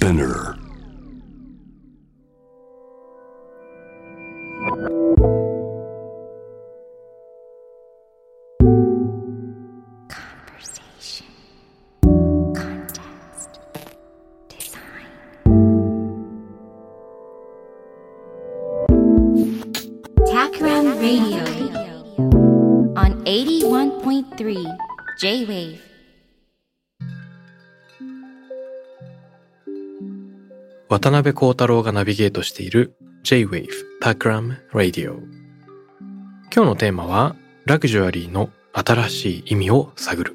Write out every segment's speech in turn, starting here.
Spinner. 渡邉康太郎がナビゲートしている J-Wave Takram Radio 今日のテーマはラグジュアリーの新しい意味を探る。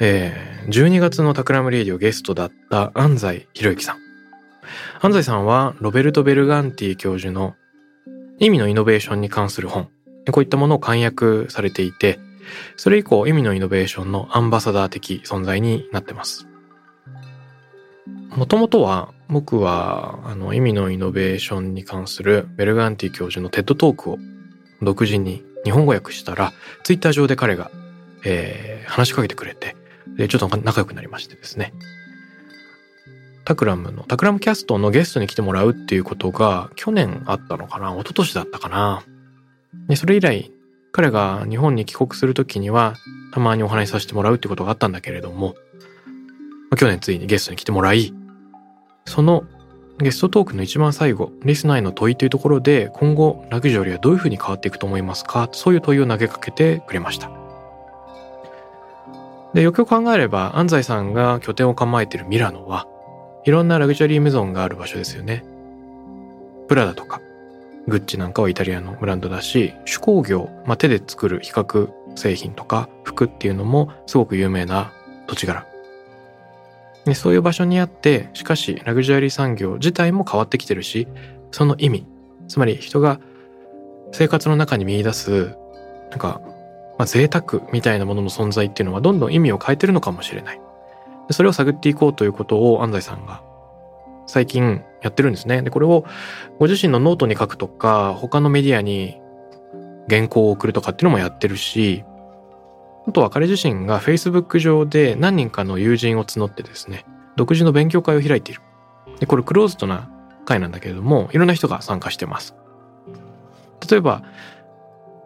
えー、12月の Takram Radio ゲストだった安西洋之さん。安西さんはロベルト・ベルガンティ教授の意味のイノベーションに関する本。こういったものを監訳されていて、それ以降意味のイノベーションのアンバサダー的存在になってます。もともとは僕はあの意味のイノベーションに関するベルガンティ教授の TED Talk を独自に日本語訳したら、ツイッター上で彼が、えー、話しかけてくれて、で、ちょっと仲良くなりましてですね。 Takram の、 Takram Cast のゲストに来てもらうっていうことが去年あったのかな一昨年だったかなで、それ以来、彼が日本に帰国するときには、たまにお話しさせてもらうってことがあったんだけれども、去年ついにゲストに来てもらい、そのゲストトークの一番最後、リスナーへの問いというところで、今後、ラグジュアリーはどういうふうに変わっていくと思いますか？そういう問いを投げかけてくれました。で、よくよく考えれば、安西さんが拠点を構えているミラノは、いろんなラグジュアリーメゾンがある場所ですよね。プラダとか、グッチなんかはイタリアのブランドだし手工業、まあ、手で作る比較製品とか服っていうのもすごく有名な土地柄でそういう場所にあってしかしラグジュアリー産業自体も変わってきてるしその意味つまり人が生活の中に見出すなんか、まあ、贅沢みたいなものの存在っていうのはどんどん意味を変えてるのかもしれないそれを探っていこうということを安西さんが最近やってるんですね。で、これをご自身のノートに書くとか、他のメディアに原稿を送るとかっていうのもやってるし、あとは彼自身が Facebook 上で何人かの友人を募ってですね、独自の勉強会を開いている。で、これクローズドな会なんだけれども、いろんな人が参加してます。例えば、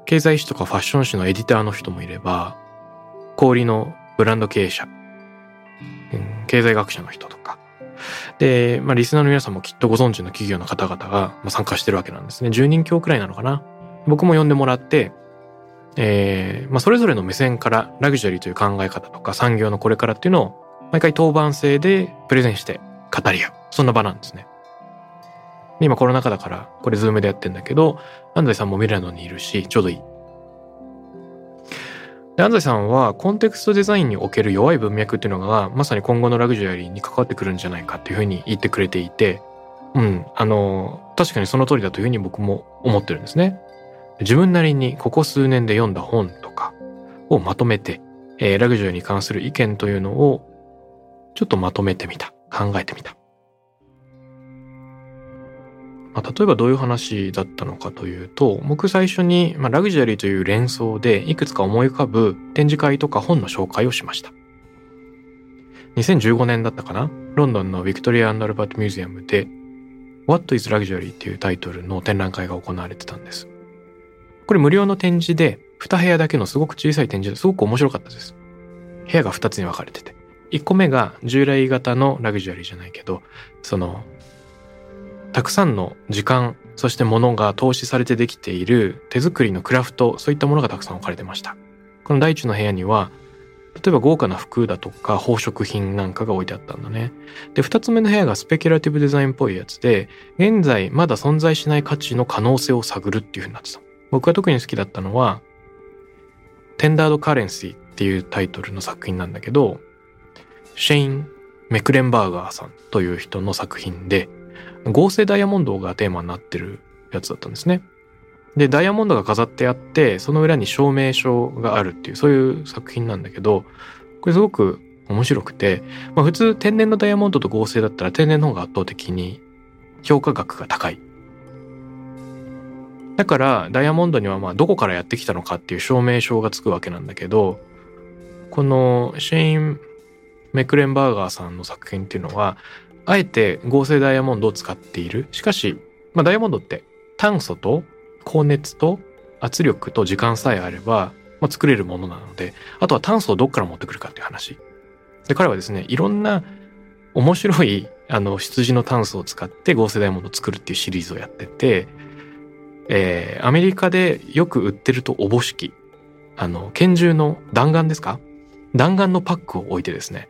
経済誌とかファッション誌のエディターの人もいれば、小売のブランド経営者、経済学者の人とか、で、まあ、リスナーの皆さんもきっとご存知の企業の方々が参加してるわけなんですね。10人強くらいなのかな。僕も呼んでもらって、えー、まあ、それぞれの目線からラグジュアリーという考え方とか産業のこれからっていうのを毎回当番制でプレゼンして語り合う。そんな場なんですね。で今コロナ禍だからこれ Zoom でやってんだけど、安西さんもミラノにいるし、ちょうどいい。で安西さんはコンテクストデザインにおける弱い文脈っていうのがまさに今後のラグジュアリーに関わってくるんじゃないかっていうふうに言ってくれていて、うん、あの、確かにその通りだというふうに僕も思ってるんですね。自分なりにここ数年で読んだ本とかをまとめて、えー、ラグジュアリーに関する意見というのをちょっとまとめてみた。考えてみた。まあ、例えばどういう話だったのかというと、僕最初に、まあ、ラグジュアリーという連想でいくつか思い浮かぶ展示会とか本の紹介をしました。2015年だったかな？ロンドンのヴィクトリア・アンド・ルバート・ミュージアムで What is Luxury? っていうタイトルの展覧会が行われてたんです。これ無料の展示で2部屋だけのすごく小さい展示ですごく面白かったです。部屋が2つに分かれてて。1個目が従来型のラグジュアリーじゃないけど、そのたくさんの時間そして物が投資されてできている手作りのクラフトそういったものがたくさん置かれてましたこの第一の部屋には例えば豪華な服だとか宝飾品なんかが置いてあったんだねで2つ目の部屋がスペキュラティブデザインっぽいやつで現在まだ存在しない価値の可能性を探るっていう風になってた僕が特に好きだったのはテンダードカレンシーっていうタイトルの作品なんだけどシェイン・メクレンバーガーさんという人の作品で合成ダイヤモンドがテーマになってるやつだったんですね。で、ダイヤモンドが飾ってあって、その裏に証明書があるっていう、そういう作品なんだけど、これすごく面白くて、まあ普通天然のダイヤモンドと合成だったら天然の方が圧倒的に評価額が高い。だからダイヤモンドにはまあどこからやってきたのかっていう証明書がつくわけなんだけど、このシェイン・メクレンバーガーさんの作品っていうのはあえて合成ダイヤモンドを使っている。しかし、まあ、ダイヤモンドって炭素と高熱と圧力と時間さえあれば、まあ、作れるものなのであとは炭素をどっから持ってくるかっていう話。で彼はですねいろんな面白いあの羊の炭素を使って合成ダイヤモンドを作るっていうシリーズをやってて、えー、アメリカでよく売ってるとおぼしきあの拳銃の弾丸ですか？弾丸のパックを置いてですね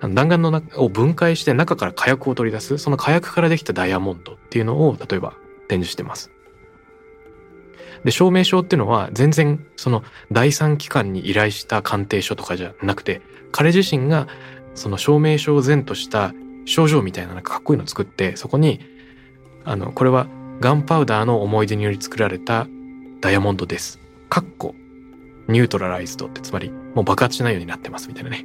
弾丸の中を分解して中から火薬を取り出すその火薬からできたダイヤモンドっていうのを例えば展示してます。で証明書っていうのは全然その第三機関に依頼した鑑定書とかじゃなくて彼自身がその証明書を前とした症状みたいななんかかっこいいのを作ってそこにあのこれはガンパウダーの思い出により作られたダイヤモンドです。かっこニュートラライズドってつまりもう爆発しないようになってますみたいなね。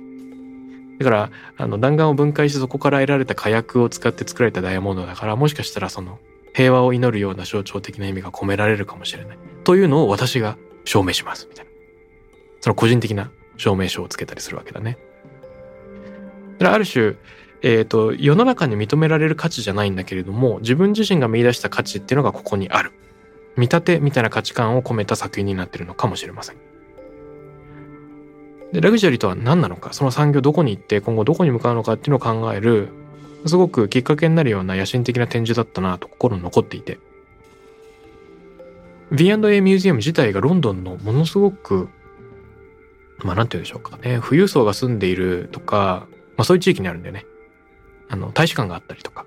だからあの弾丸を分解してそこから得られた火薬を使って作られたダイヤモンドだからもしかしたらその平和を祈るような象徴的な意味が込められるかもしれない。というのを私が証明しますみたいな。その個人的な証明書をつけたりするわけだね。だからある種、えっ、ー、と、世の中に認められる価値じゃないんだけれども、自分自身が見出した価値っていうのがここにある。見立てみたいな価値観を込めた作品になってるのかもしれません。で、ラグジュアリーとは何なのか、その産業どこに行って今後どこに向かうのかっていうのを考える、すごくきっかけになるような野心的な展示だったなと心に残っていて。V&A ミュージアム自体がロンドンのものすごく、まあなんて言うんでしょうかね、富裕層が住んでいるとか、まあそういう地域にあるんだよね。あの、大使館があったりとか。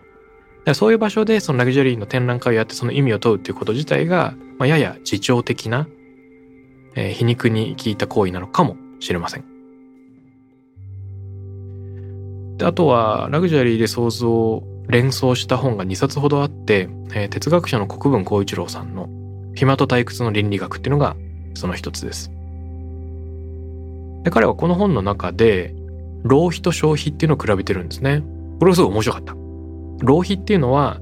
かそういう場所でそのラグジュアリーの展覧会をやってその意味を問うっていうこと自体が、まあ、やや自重的な、えー、皮肉に効いた行為なのかもしれません。であとはラグジュアリーで想像連想した本が2冊ほどあって、えー、哲学者の国分光一郎さんの「暇と退屈の倫理学」っていうのがその一つです。で彼はこの本の中で浪費と消費っていうのを比べてるんですね。これがすごい面白かった。浪費っていうのは、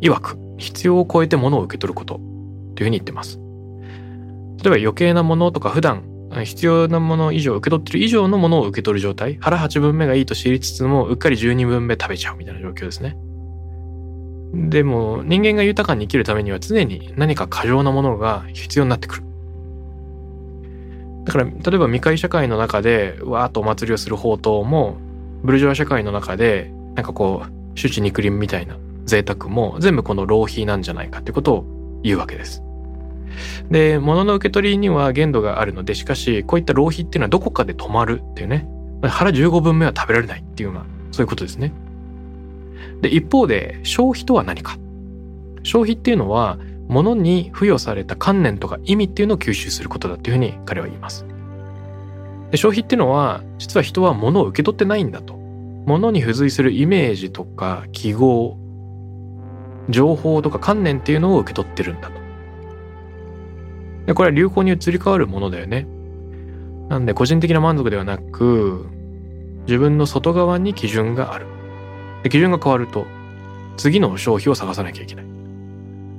曰く必要を超えて物を受け取ることというふうに言ってます。例えば余計なものとか普段必要なもの以上受け取ってる以上のものを受け取る状態腹8分目がいいと知りつつもうっかり12分目食べちゃうみたいな状況ですねでも人間が豊かに生きるためには常に何か過剰なものが必要になってくるだから例えば未開社会の中でわーっとお祭りをする宝刀もブルジョワ社会の中でなんかこう周知肉林みたいな贅沢も全部この浪費なんじゃないかってことを言うわけですで、物の受け取りには限度があるので、しかし、こういった浪費っていうのはどこかで止まるっていうね。腹15分目は食べられないっていうような、そういうことですね。で、一方で、消費とは何か。消費っていうのは、物に付与された観念とか意味っていうのを吸収することだっていうふうに彼は言います。で消費っていうのは、実は人は物を受け取ってないんだと。物に付随するイメージとか記号、情報とか観念っていうのを受け取ってるんだと。で、これは流行に移り変わるものだよね。なんで個人的な満足ではなく、自分の外側に基準がある。で基準が変わると、次の消費を探さなきゃいけない。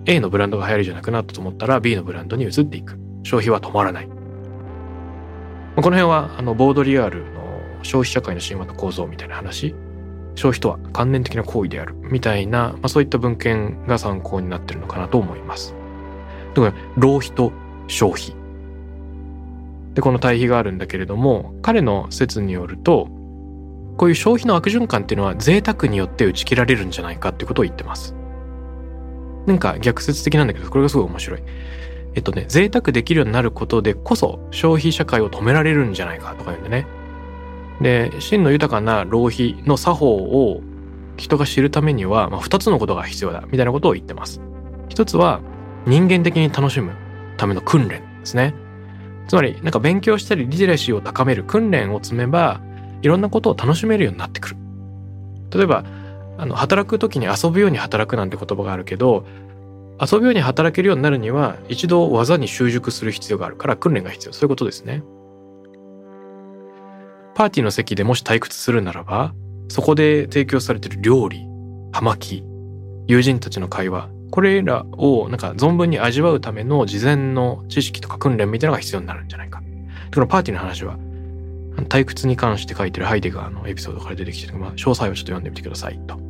A のブランドが流行りじゃなくなったと思ったら B のブランドに移っていく。消費は止まらない。この辺は、あの、ボードリアールの消費社会の神話と構造みたいな話。消費とは観念的な行為である。みたいな、まあ、そういった文献が参考になってるのかなと思います。だから、浪費と消費。で、この対比があるんだけれども、彼の説によると、こういう消費の悪循環っていうのは贅沢によって打ち切られるんじゃないかっていうことを言ってます。なんか逆説的なんだけど、これがすごい面白い。えっとね、贅沢できるようになることでこそ消費社会を止められるんじゃないかとか言うんでね。で、真の豊かな浪費の作法を人が知るためには、まあ、2つのことが必要だみたいなことを言ってます。一つは人間的に楽しむための訓練ですね。つまり、なんか勉強したりリテラシーを高める訓練を積めば、いろんなことを楽しめるようになってくる。例えば、あの、働く時に遊ぶように働くなんて言葉があるけど、遊ぶように働けるようになるには、一度技に習熟する必要があるから訓練が必要。そういうことですね。パーティーの席でもし退屈するならば、そこで提供されてる料理、葉巻、友人たちの会話、これらをなんか存分に味わうための事前の知識とか訓練みたいなのが必要になるんじゃないか。このパーティーの話は、退屈に関して書いてるハイデガーのエピソードから出てきてるまあ、詳細をちょっと読んでみてくださいと。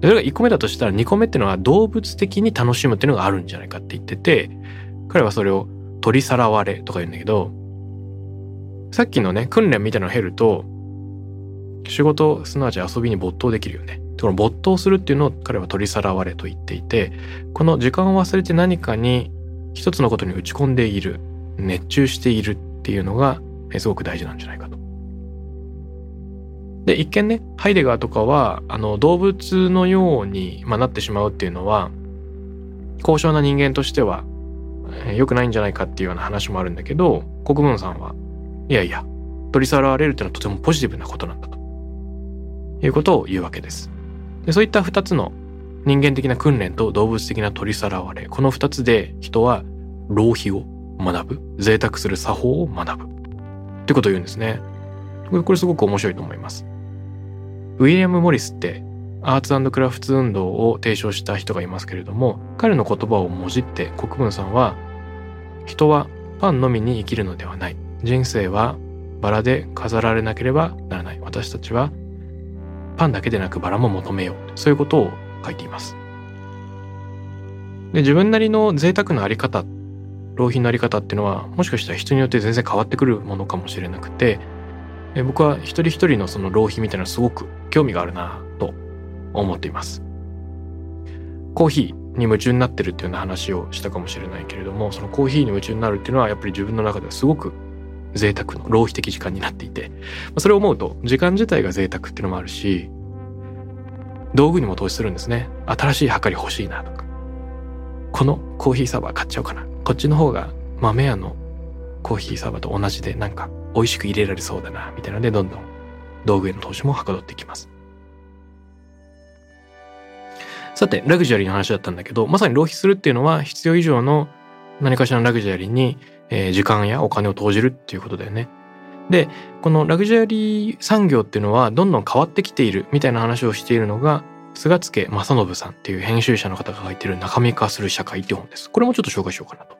それが1個目だとしたら2個目っていうのは動物的に楽しむっていうのがあるんじゃないかって言ってて彼はそれを取りさらわれとか言うんだけどさっきのね訓練みたいなのを経ると仕事すなわち遊びに没頭できるよね。この没頭するっていうのを彼は取りさらわれと言っていてこの時間を忘れて何かに一つのことに打ち込んでいる熱中しているっていうのがすごく大事なんじゃないかと。で一見ねハイデガーとかはあの動物のように、まあ、なってしまうっていうのは高尚な人間としては良くないんじゃないかっていうような話もあるんだけど国分さんはいやいや取り去られるっていうのはとてもポジティブなことなんだということを言うわけです。でそういった2つの人間的な訓練と動物的な取りさらわれこの2つで人は浪費を学ぶ贅沢する作法を学ぶってことを言うんですね。これすごく面白いと思います。ウィリアム・モリスってアーツクラフト運動を提唱した人がいますけれども彼の言葉をもじって国分さんは人はパンのみに生きるのではない。人生はバラで飾られなければならない。私たちはパンだけでなくバラも求めよう。そういうことを書いています。で自分なりの贅沢なあり方浪費のあり方っていうのはもしかしたら人によって全然変わってくるものかもしれなくてえ僕は一人一人のその浪費みたいなすごく興味があるなと思っています。コーヒーに夢中になってるっていうような話をしたかもしれないけれどもそのコーヒーに夢中になるっていうのはやっぱり自分の中ではすごく贅沢の浪費的時間になっていてそれを思うと時間自体が贅沢っていうのもあるし道具にも投資するんですね。新しいはかり欲しいなとか。このコーヒーサーバー買っちゃおうかな。こっちの方が豆屋のコーヒーサーバーと同じでなんか美味しく入れられそうだなみたいなのでどんどん道具への投資もはかどっていきますさてラグジュアリーの話だったんだけどまさに浪費するっていうのは必要以上の何かしらのラグジュアリーに、え、時間やお金を投じるっていうことだよねでこのラグジュアリー産業っていうのはどんどん変わってきているみたいな話をしているのが菅助正信さんっていう編集者の方が書いてる中身化する社会っていう本です。これもちょっと紹介しようかなと。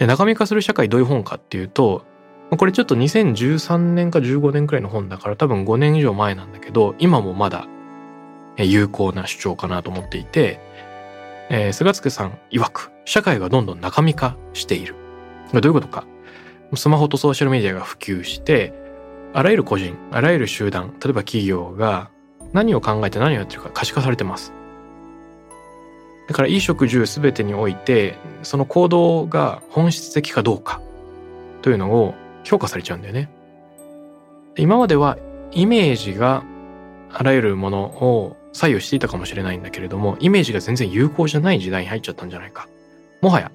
で、中身化する社会どういう本かっていうと、これちょっと2013年か15年くらいの本だから多分5年以上前なんだけど、今もまだ有効な主張かなと思っていて、えー、菅助さん曰く、社会がどんどん中身化している。どういうことか。スマホとソーシャルメディアが普及して、あらゆる個人、あらゆる集団、例えば企業が何を考えて何をやってるか可視化されてます。だから衣食住全てにおいてその行動が本質的かどうかというのを評価されちゃうんだよね。今まではイメージがあらゆるものを左右していたかもしれないんだけれどもイメージが全然有効じゃない時代に入っちゃったんじゃないか。もはや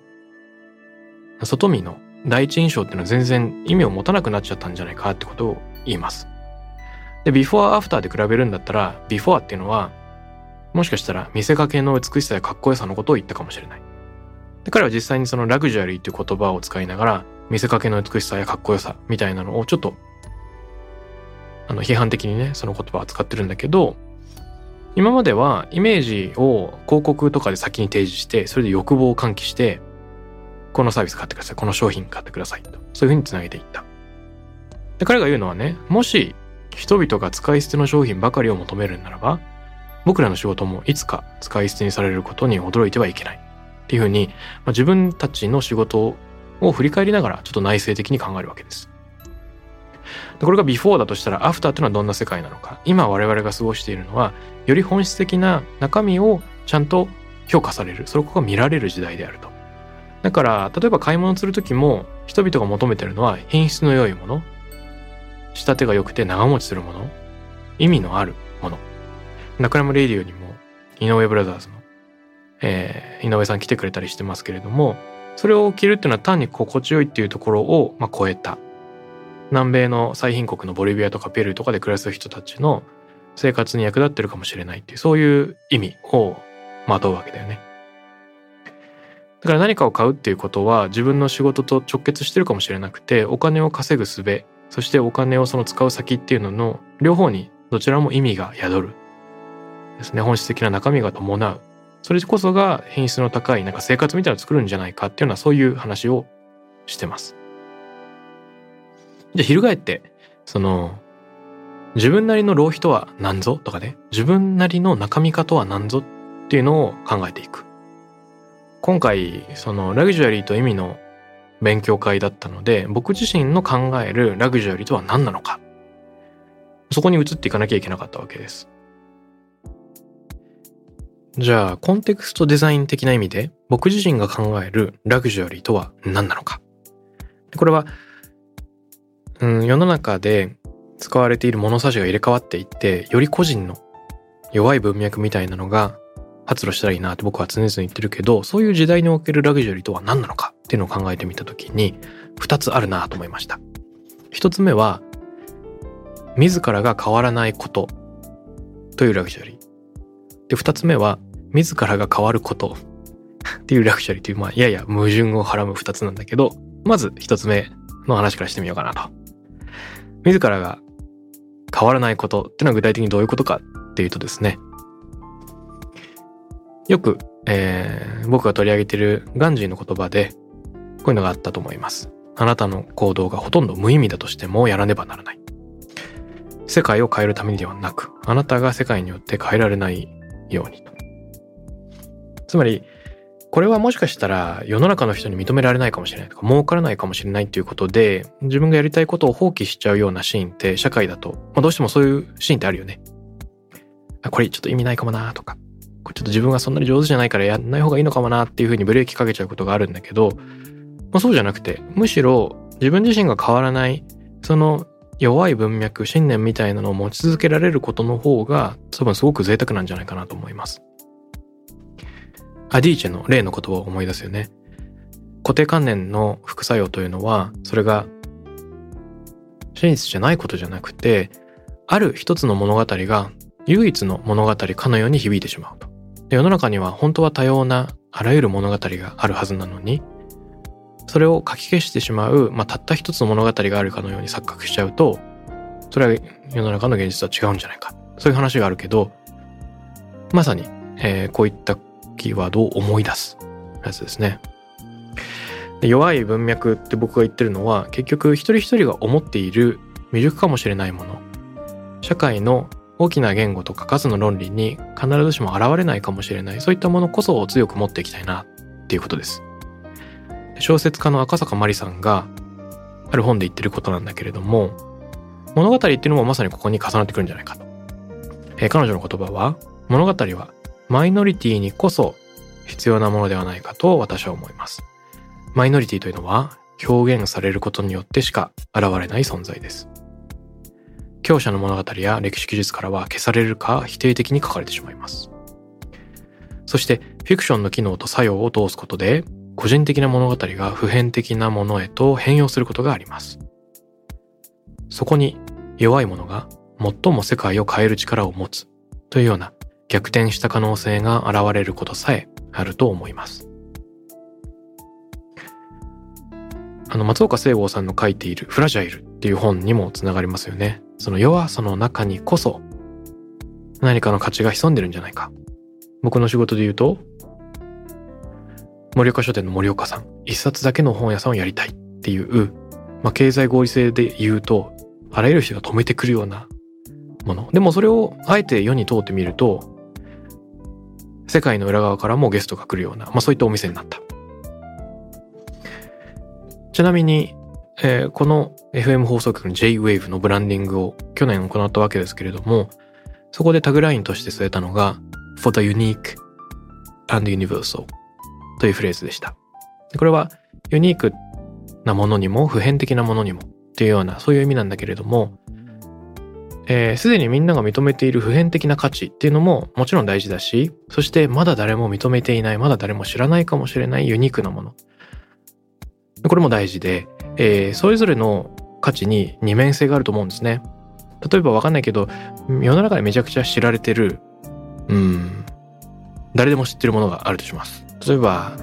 外見の第一印象っていうのは全然意味を持たなくなっちゃったんじゃないかってことを言います。で、ビフォーアフターで比べるんだったら、ビフォーっていうのはもしかしたら見せかけの美しさやかっこよさのことを言ったかもしれない。で彼は実際にそのラグジュアリーという言葉を使いながら見せかけの美しさやかっこよさみたいなのをちょっとあの批判的にねその言葉を使ってるんだけど今まではイメージを広告とかで先に提示してそれで欲望を喚起してこのサービス買ってくださいこの商品買ってくださいとそういうふうにつなげていったで彼が言うのはねもし人々が使い捨ての商品ばかりを求めるならば僕らの仕事もいつか使い捨てにされることに驚いてはいけない。っていうふうに、まあ、自分たちの仕事を振り返りながらちょっと内省的に考えるわけです。これがビフォーだとしたらアフターというのはどんな世界なのか。今我々が過ごしているのは、より本質的な中身をちゃんと評価される。そこが見られる時代であると。だから、例えば買い物するときも、人々が求めてるのは品質の良いもの、仕立てが良くて長持ちするもの、意味のあるもの。 Takram Radio にも井上ブラザーズの、えー、井上さん来てくれたりしてますけれどもそれを着るっていうのは単に心地よいっていうところを、まあ、超えた南米の最貧国のボリビアとかペルーとかで暮らす人たちの生活に役立ってるかもしれないっていうそういう意味をまとうわけだよね。だから何かを買うっていうことは自分の仕事と直結してるかもしれなくてお金を稼ぐ術そしてお金をその使う先っていうのの両方にどちらも意味が宿るですね本質的な中身が伴うそれこそが品質の高いなんか生活みたいなのを作るんじゃないかっていうのはそういう話をしてます。じゃあ翻って、その、自分なりの浪費とは何ぞとかね、自分なりの中身化とは何ぞっていうのを考えていく。今回、そのラグジュアリーと意味の勉強会だったので、僕自身の考えるラグジュアリーとは何なのか。そこに移っていかなきゃいけなかったわけです。じゃあ、コンテクストデザイン的な意味で、僕自身が考えるラグジュアリーとは何なのか？これは、うん、世の中で使われている物差しが入れ替わっていって、より個人の弱い文脈みたいなのが発露したらいいなって僕は常々言ってるけど、そういう時代におけるラグジュアリーとは何なのか？っていうのを考えてみたときに、二つあるなと思いました。一つ目は、自らが変わらないことというラグジュアリー。で、二つ目は、自らが変わることっていうラクチャリーという、まあ、やや矛盾をはらむ二つなんだけど、まず一つ目の話からしてみようかなと。自らが変わらないことってのは具体的にどういうことかっていうとですね、よく、えー、僕が取り上げているガンジーの言葉で、こういうのがあったと思います。あなたの行動がほとんど無意味だとしてもやらねばならない。世界を変えるためにではなく、あなたが世界によって変えられないようにと。つまり、これはもしかしたら世の中の人に認められないかもしれないとか、儲からないかもしれないっていうことで、自分がやりたいことを放棄しちゃうようなシーンって社会だと、まあ、どうしてもそういうシーンってあるよね。あ、これちょっと意味ないかもなとか、これちょっと自分がそんなに上手じゃないからやんない方がいいのかもなっていうふうにブレーキかけちゃうことがあるんだけど、まあ、そうじゃなくて、むしろ自分自身が変わらない、その弱い文脈、信念みたいなのを持ち続けられることの方が多分すごく贅沢なんじゃないかなと思います。アディーチェの例の言葉を思い出すよね。固定観念の副作用というのは、それが真実じゃないことじゃなくて、ある一つの物語が唯一の物語かのように響いてしまうと。世の中には本当は多様なあらゆる物語があるはずなのに、それを書き消してしまう、まあ、たった一つの物語があるかのように錯覚しちゃうと、それは世の中の現実とは違うんじゃないか。そういう話があるけど、まさに、えー、こういったキーワードを思い出すやつですね。で弱い文脈って僕が言ってるのは、結局一人一人が思っている未熟かもしれないもの、社会の大きな言語とか数の論理に必ずしも現れないかもしれない、そういったものこそを強く持っていきたいなっていうことです。小説家の赤坂まりさんがある本で言ってることなんだけれども物語っていうのもまさにここに重なってくるんじゃないかと、えー、彼女の言葉は物語はマイノリティにこそ必要なものではないかと私は思います。マイノリティというのは表現されることによってしか現れない存在です。強者の物語や歴史記述からは消されるか否定的に書かれてしまいます。そしてフィクションの機能と作用を通すことで個人的な物語が普遍的なものへと変容することがあります。そこに弱い者が最も世界を変える力を持つというような逆転した可能性が現れることさえあると思います。あの松岡聖剛さんの書いているフラジャイルっていう本にもつながりますよね。その弱さの中にこそ何かの価値が潜んでるんじゃないか。僕の仕事で言うと森岡書店の森岡さん、一冊だけの本屋さんをやりたいっていう、まあ、経済合理性で言うと、あらゆる人が止めてくるようなもの。でもそれをあえて世に通ってみると、世界の裏側からもゲストが来るような、まあそういったお店になった。ちなみに、えー、この FM 放送局の J-Wave のブランディングを去年行ったわけですけれども、そこでタグラインとして据えたのが、For the unique and universal というフレーズでした。これはユニークなものにも普遍的なものにもっていうようなそういう意味なんだけれども、えー、にみんなが認めている普遍的な価値っていうのももちろん大事だし、そしてまだ誰も認めていない、まだ誰も知らないかもしれないユニークなもの。これも大事で、えー、それぞれの価値に二面性があると思うんですね。例えばわかんないけど、世の中でめちゃくちゃ知られてる、うん、誰でも知ってるものがあるとします。例えば、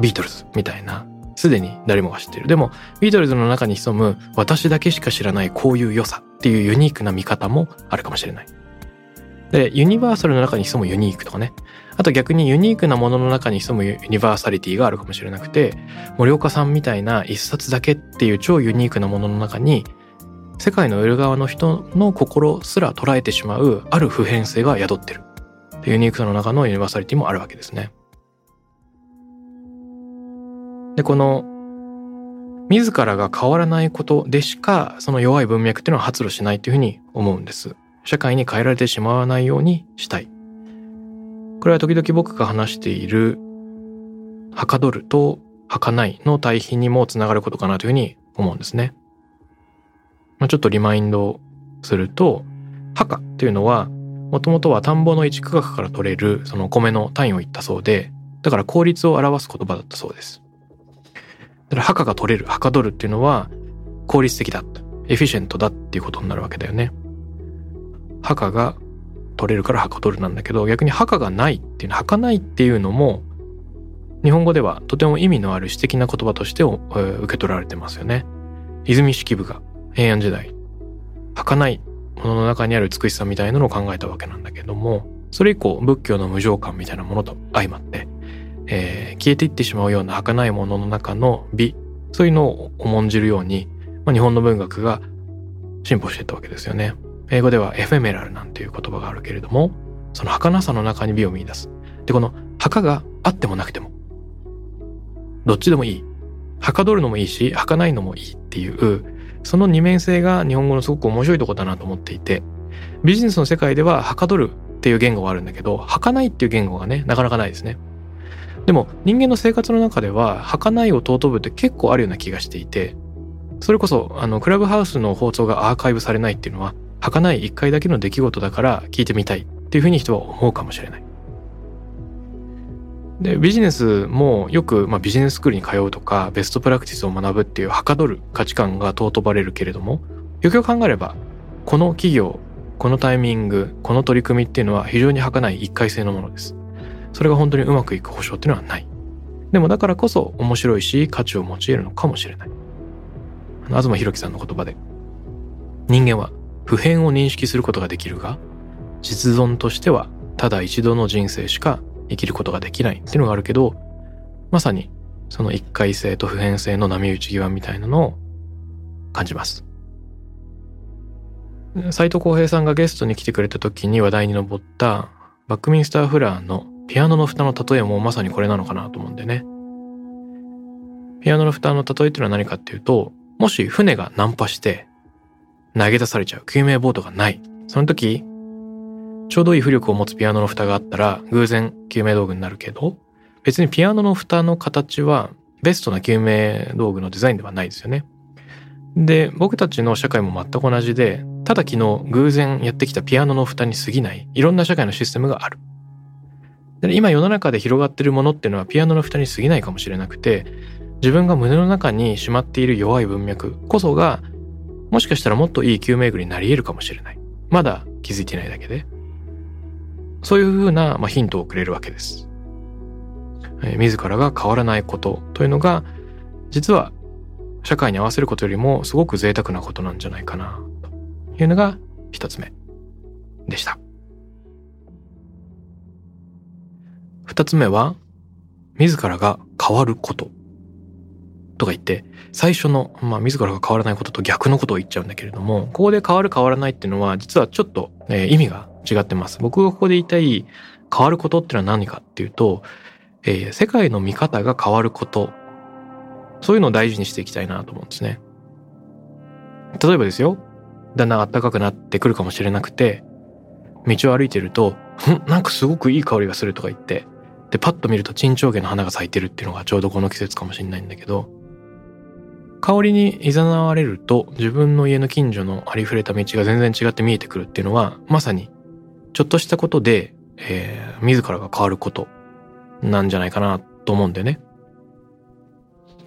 ビートルズみたいな、すでに誰もが知ってる。でも、ビートルズの中に潜む私だけしか知らないこういう良さっていうユニークな見方もあるかもしれない。で、ユニバーサルの中に潜むユニークとかね。あと逆にユニークなものの中に潜むユニバーサリティがあるかもしれなくて、森岡さんみたいな一冊だけっていう超ユニークなものの中に、世界の裏側の人の心すら捉えてしまうある普遍性が宿ってるユニークさの中のユニバーサリティもあるわけですね。でこの自らが変わらないことでしかその弱い文脈っていうのは発露しないというふうに思うんです。社会に変えられてしまわないようにしたい。これは時々僕が話しているはかどると儚いの対比にもつながることかなというふうに思うんですね。まあ、ちょっとリマインドすると、墓っていうのは、もともとは田んぼの一区画から取れるその米の単位を言ったそうで、だから効率を表す言葉だったそうです。だから墓が取れる、墓取るっていうのは効率的だ、エフィシェントだっていうことになるわけだよね。墓が取れるから墓取るなんだけど、逆に墓がないっていうの、は墓ないっていうのも、日本語ではとても意味のある詩的な言葉として受け取られてますよね。泉式部が平安時代、儚いものの中にある美しさみたいなのを考えたわけなんだけども、それ以降仏教の無常感みたいなものと相まって、えー、消えていってしまうような儚いものの中の美、そういうのを重んじるように、まあ、日本の文学が進歩していったわけですよね。英語ではエフェメラルなんていう言葉があるけれども、その儚さの中に美を見出す。で、この墓があってもなくても、どっちでもいい。はかどるのもいいし、儚いのもいいっていう、その二面性が日本語のすごく面白いとこだなと思っていて、ビジネスの世界でははかどるっていう言語があるんだけど、儚いっていう言語がね、なかなかないですね。でも人間の生活の中では、儚いを尊ぶって結構あるような気がしていて、それこそ、あの、クラブハウスの放送がアーカイブされないっていうのは、儚い一回だけの出来事だから聞いてみたいっていうふうに人は思うかもしれない。で、ビジネスもよく、まあ、ビジネススクールに通うとか、ベストプラクティスを学ぶっていうはかどる価値観が尊ばれるけれども、よくよく考えれば、この企業、このタイミング、この取り組みっていうのは非常に儚い一回性のものです。それが本当にうまくいく保証っていうのはない。でもだからこそ面白いし価値を用いるのかもしれない。東博樹さんの言葉で、人間は普遍を認識することができるが、実存としてはただ一度の人生しか生きることができないっていうのがあるけど、まさにその一回性と普遍性の波打ち際みたいなのを感じます。斎藤浩平さんがゲストに来てくれた時に話題に上ったバックミンスター・フラーのピアノの蓋の例えもまさにこれなのかなと思うんでね。ピアノの蓋の例えっていうのは何かっていうと、もし船が難破して投げ出されちゃう救命ボートがない。その時、ちょうどいい浮力を持つピアノの蓋があったら偶然救命道具になるけど、別にピアノの蓋の形はベストな救命道具のデザインではないですよね。で、僕たちの社会も全く同じで、ただ昨日偶然やってきたピアノの蓋に過ぎないいろんな社会のシステムがある。で今世の中で広がってるものっていうのはピアノの蓋に過ぎないかもしれなくて、自分が胸の中にしまっている弱い文脈こそが、もしかしたらもっといい救命具になり得るかもしれない。まだ気づいてないだけで。そういうふうな、まあ、ヒントをくれるわけです。えー、自らが変わらないことというのが、実は社会に合わせることよりもすごく贅沢なことなんじゃないかな、というのが一つ目でした。二つ目は、自らが変わることとか言って、最初の、まあ、自らが変わらないことと逆のことを言っちゃうんだけれども、ここで変わる変わらないっていうのは、実はちょっと、えー、意味が違ってます。僕がここで言いたい変わることってのは何かっていうと、えー、世界の見方が変わること、そういうのを大事にしていきたいなと思うんですね。例えばですよ、だんだん暖かくなってくるかもしれなくて、道を歩いてると、なんかすごくいい香りがするとか言って、で、パッと見ると沈丁花の花が咲いてるっていうのがちょうどこの季節かもしれないんだけど、香りに誘われると自分の家の近所のありふれた道が全然違って見えてくるっていうのは、まさにちょっとしたことで、えー、自らが変わることなんじゃないかなと思うんでね。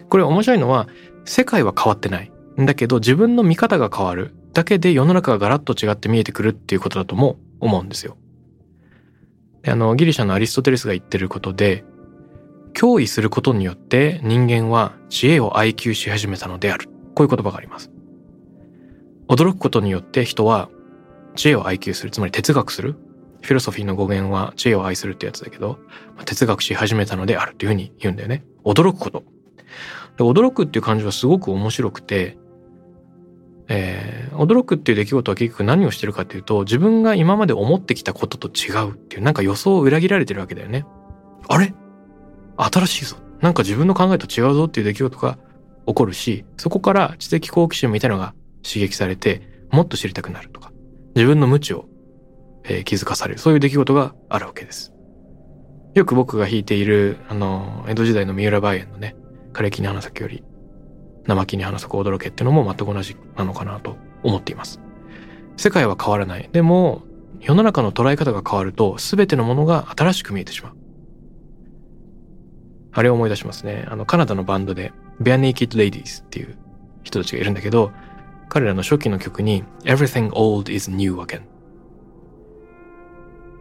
これ面白いのは、世界は変わってない。だけど自分の見方が変わるだけで世の中がガラッと違って見えてくるっていうことだとも思うんですよ。あの、ギリシャのアリストテレスが言ってることで、脅威することによって人間は知恵を愛求し始めたのである。こういう言葉があります。驚くことによって人は知恵を愛求する、つまり哲学する。フィロソフィーの語源は知恵を愛するってやつだけど、哲学し始めたのであるっていうふうに言うんだよね。驚くこと。で驚くっていう感じはすごく面白くて、えー、驚くっていう出来事は結局何をしてるかっていうと自分が今まで思ってきたことと違うっていうなんか予想を裏切られてるわけだよね。あれ？新しいぞ。なんか自分の考えと違うぞっていう出来事が起こるし、そこから知的好奇心みたいなのが刺激されて、もっと知りたくなるとか、自分の無知を、えー、気づかされる、そういう出来事があるわけです。よく僕が弾いている、あの、江戸時代の三浦梅園のね、枯れ木に花咲より、生木に花咲く驚けっていうのも全く同じなのかなと思っています。世界は変わらない。でも、世の中の捉え方が変わると、全てのものが新しく見えてしまう。あれを思い出しますね。あの、カナダのバンドで、Bare Naked Ladies っていう人たちがいるんだけど、彼らの初期の曲に Everything Old is New Again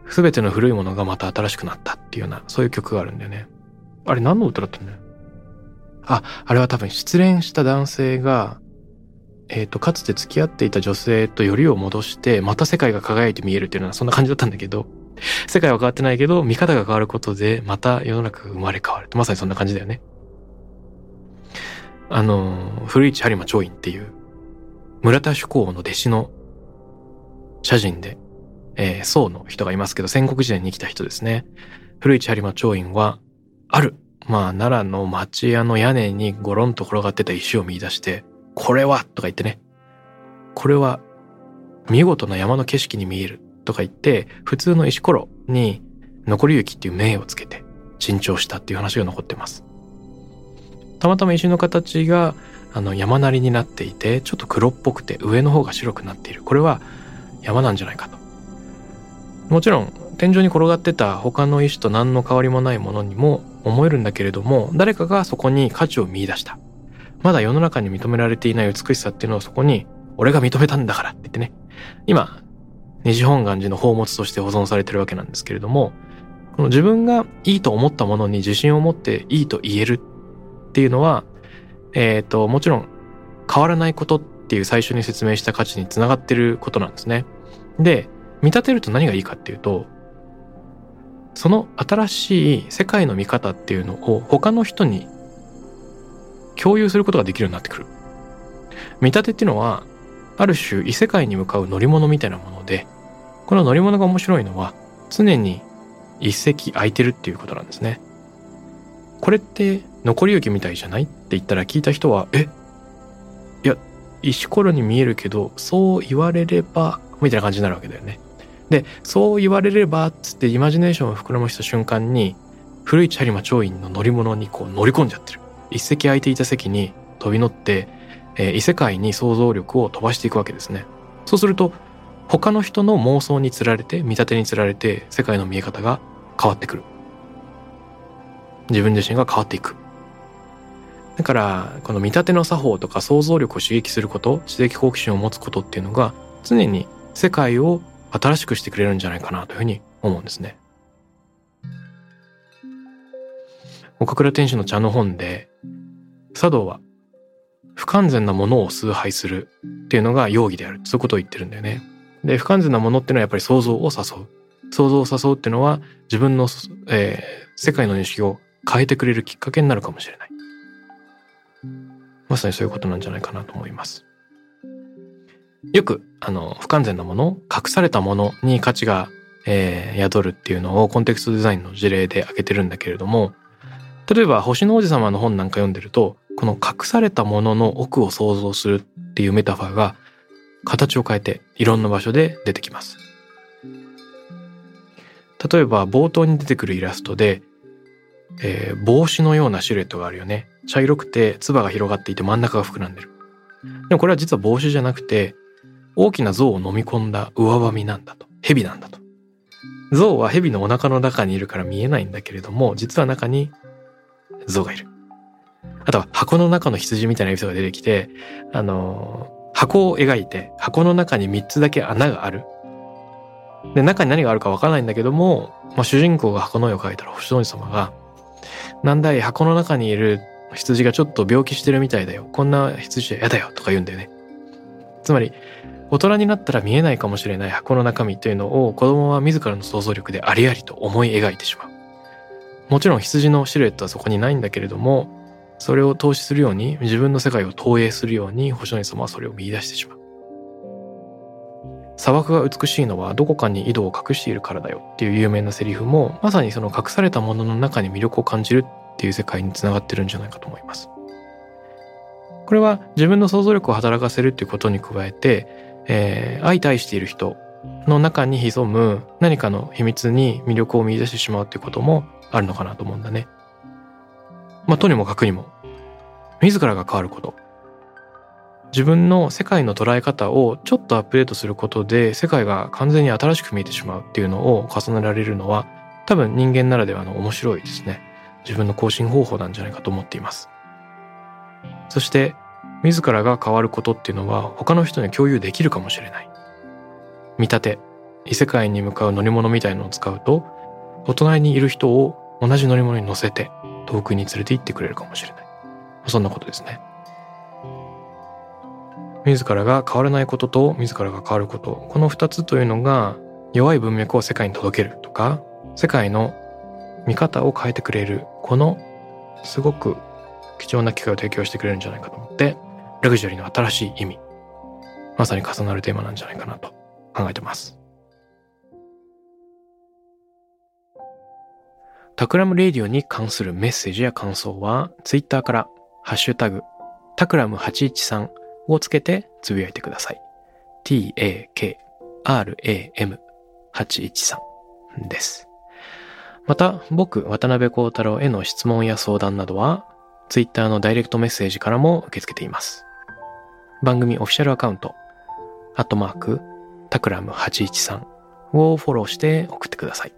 すべての古いものがまた新しくなったっていうような、そういう曲があるんだよね。あれ何の歌だったんだよ？あ、あれは多分失恋した男性が、えっ、ー、と、かつて付き合っていた女性とよりを戻して、また世界が輝いて見えるっていうのはそんな感じだったんだけど、世界は変わってないけど、見方が変わることで、また世の中が生まれ変わる。まさにそんな感じだよね。あの、古市播磨長院っていう、村田主公の弟子の写真で、えー、宋の人がいますけど、戦国時代に生きた人ですね。古市播磨長院は、ある、まあ、奈良の町屋の屋根にゴロンと転がってた石を見出して、これはとか言ってね、これは見事な山の景色に見えるとか言って、普通の石ころに残り雪っていう名をつけて珍重したっていう話が残ってます。たまたま石の形があの山なりになっていて、ちょっと黒っぽくて上の方が白くなっている。これは山なんじゃないかと。もちろん天井に転がってた他の石と何の変わりもないものにも思えるんだけれども、誰かがそこに価値を見出した。まだ世の中に認められていない美しさっていうのをそこに、俺が認めたんだからって言ってね。今、西本願寺の宝物として保存されてるわけなんですけれども、この自分がいいと思ったものに自信を持っていいと言えるっていうのは、えっ、ー、と、もちろん変わらないことっていう最初に説明した価値につながってることなんですね。で、見立てると何がいいかっていうと、その新しい世界の見方っていうのを他の人に共有することができるようになってくる。見立てっていうのは、ある種異世界に向かう乗り物みたいなもので、この乗り物が面白いのは常に一席空いてるっていうことなんですね。これって残り雪みたいじゃないって言ったら聞いた人は、え？いや、石ころに見えるけど、そう言われれば、みたいな感じになるわけだよね。で、そう言われればっ、つってイマジネーションを膨らました瞬間に、古市播磨長院の乗り物にこう乗り込んじゃってる。一席空いていた席に飛び乗って、えー、異世界に想像力を飛ばしていくわけですね。そうすると、他の人の妄想につられて、見立てにつられて、世界の見え方が変わってくる。自分自身が変わっていく。だから、この見立ての作法とか想像力を刺激すること、知的好奇心を持つことっていうのが、常に世界を新しくしてくれるんじゃないかなというふうに思うんですね。岡倉天使の茶の本で、茶道は不完全なものを崇拝するっていうのが容疑である。そういうことを言ってるんだよね。で、不完全なものっていうのはやっぱり想像を誘う。想像を誘うっていうのは自分の、えー、世界の認識を変えてくれるきっかけになるかもしれない。まさにそういうことなんじゃないかなと思います。よく、あの、不完全なもの、隠されたものに価値が、えー、宿るっていうのをコンテクストデザインの事例で挙げてるんだけれども、例えば星の王子様の本なんか読んでると、この隠されたものの奥を想像するっていうメタファーが形を変えていろんな場所で出てきます。例えば冒頭に出てくるイラストでえー、帽子のようなシルエットがあるよね。茶色くて、唾が広がっていて真ん中が膨らんでる。でもこれは実は帽子じゃなくて、大きな象を飲み込んだ上ばみなんだと。蛇なんだと。象は蛇のお腹の中にいるから見えないんだけれども、実は中に象がいる。あとは箱の中の羊みたいなエピソードが出てきて、あの、箱を描いて、箱の中に3つだけ穴がある。で、中に何があるかわからないんだけども、まあ、主人公が箱の絵を描いたら星の王子様が、なんだい箱の中にいる羊がちょっと病気してるみたいだよ。こんな羊は嫌だよとか言うんだよね。つまり、大人になったら見えないかもしれない箱の中身というのを子供は自らの想像力でありありと思い描いてしまう。もちろん羊のシルエットはそこにないんだけれども、それを投資するように自分の世界を投影するように星野様はそれを見出してしまう。砂漠が美しいのはどこかに井戸を隠しているからだよっていう有名なセリフもまさにその隠されたものの中に魅力を感じるっていう世界につながってるんじゃないかと思います。これは自分の想像力を働かせるっていうことに加えて、えー、相対している人の中に潜む何かの秘密に魅力を見出してしまうっていうこともあるのかなと思うんだね。まあ、とにもかくにも自らが変わること自分の世界の捉え方をちょっとアップデートすることで世界が完全に新しく見えてしまうっていうのを重ねられるのは多分人間ならではの面白いですね。自分の更新方法なんじゃないかと思っています。そして自らが変わることっていうのは他の人に共有できるかもしれない。見立て、異世界に向かう乗り物みたいのを使うとお隣にいる人を同じ乗り物に乗せて遠くに連れて行ってくれるかもしれない。そんなことですね。自らが変わらないことと自らが変わることこの2つというのが弱い文脈を世界に届けるとか世界の見方を変えてくれるこのすごく貴重な機会を提供してくれるんじゃないかと思ってラグジュアリーの新しい意味まさに重なるテーマなんじゃないかなと考えてます Takram Radio に関するメッセージや感想はツイッターからハッシュタグ Takram 813をつけてつぶやいてください。t-a-k-r-a-m813 です。また、僕、渡辺幸太郎への質問や相談などは、ツイッターのダイレクトメッセージからも受け付けています。番組オフィシャルアカウント、アットマーク、タクラム813をフォローして送ってください。